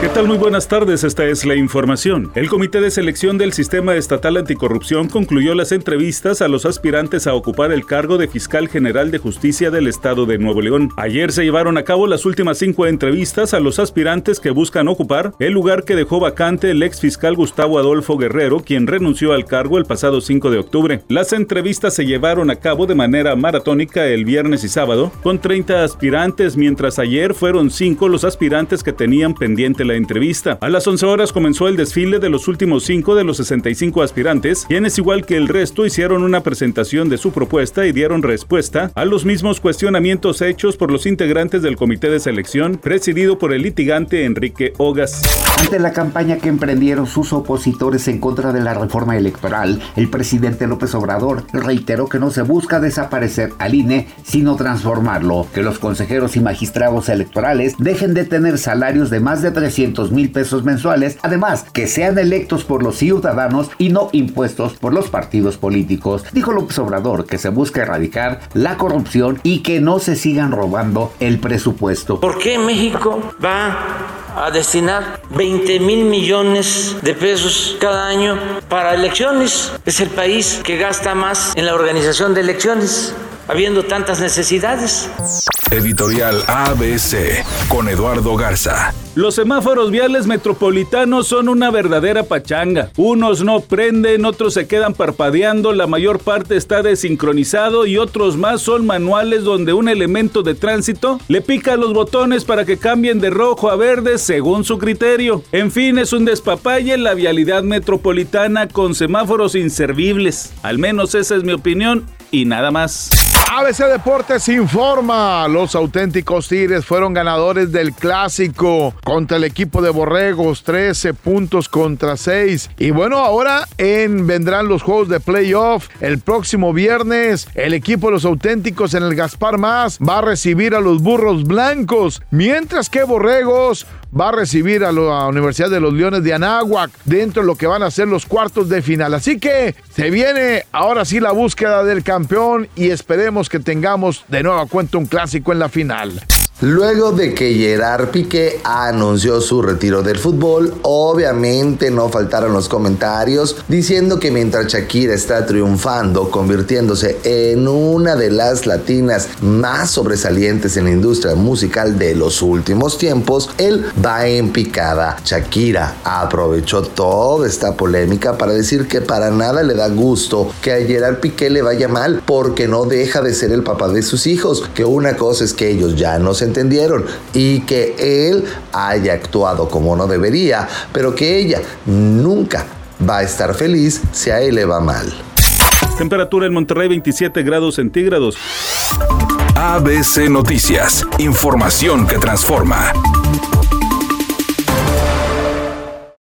¿Qué tal? Muy buenas tardes, esta es la información. El Comité de Selección del Sistema Estatal Anticorrupción concluyó las entrevistas a los aspirantes a ocupar el cargo de Fiscal General de Justicia del Estado de Nuevo León. Ayer se llevaron a cabo las últimas cinco entrevistas a los aspirantes que buscan ocupar el lugar que dejó vacante el ex fiscal Gustavo Adolfo Guerrero, quien renunció al cargo el pasado 5 de octubre. Las entrevistas se llevaron a cabo de manera maratónica el viernes y sábado, con 30 aspirantes, mientras ayer fueron cinco los aspirantes que tenían pendiente la entrevista. A las 11 horas comenzó el desfile de los últimos 5 de los 65 aspirantes, quienes igual que el resto hicieron una presentación de su propuesta y dieron respuesta a los mismos cuestionamientos hechos por los integrantes del comité de selección presidido por el litigante Enrique Ogas. Ante la campaña que emprendieron sus opositores en contra de la reforma electoral, el presidente López Obrador reiteró que no se busca desaparecer al INE, sino transformarlo, que los consejeros y magistrados electorales dejen de tener salarios de más de 300 mil pesos mensuales, además que sean electos por los ciudadanos y no impuestos por los partidos políticos. Dijo López Obrador que se busca erradicar la corrupción y que no se sigan robando el presupuesto. ¿Por qué México va a destinar 20 mil millones de pesos cada año para elecciones. Es el país que gasta más en la organización de elecciones, habiendo tantas necesidades. Editorial ABC con Eduardo Garza. Los semáforos viales metropolitanos son una verdadera pachanga. Unos no prenden, otros se quedan parpadeando, la mayor parte está desincronizado y otros más son manuales donde un elemento de tránsito le pica los botones para que cambien de rojo a verde según su criterio. En fin, es un despapalle la vialidad metropolitana con semáforos inservibles. Al menos esa es mi opinión y nada más. ABC Deportes informa, los auténticos Tigres fueron ganadores del clásico contra el equipo de Borregos, 13 puntos contra 6. Y bueno, ahora en vendrán los juegos de playoff. El próximo viernes, el equipo de los auténticos en el Gaspar Más va a recibir a los burros blancos, mientras que Borregos va a recibir a la Universidad de los Leones de Anáhuac dentro de lo que van a ser los cuartos de final. Así que se viene ahora sí la búsqueda del campeón y esperemos que tengamos de nueva cuenta un clásico en la final. Luego de que Gerard Piqué anunció su retiro del fútbol, obviamente no faltaron los comentarios diciendo que mientras Shakira está triunfando, convirtiéndose en una de las latinas más sobresalientes en la industria musical de los últimos tiempos, él va en picada. Shakira aprovechó toda esta polémica para decir que para nada le da gusto que a Gerard Piqué le vaya mal porque no deja de ser el papá de sus hijos, que una cosa es que ellos ya no se entendieron y que él haya actuado como no debería, pero que ella nunca va a estar feliz si a él le va mal. Temperatura en Monterrey 27 grados centígrados. ABC Noticias, información que transforma.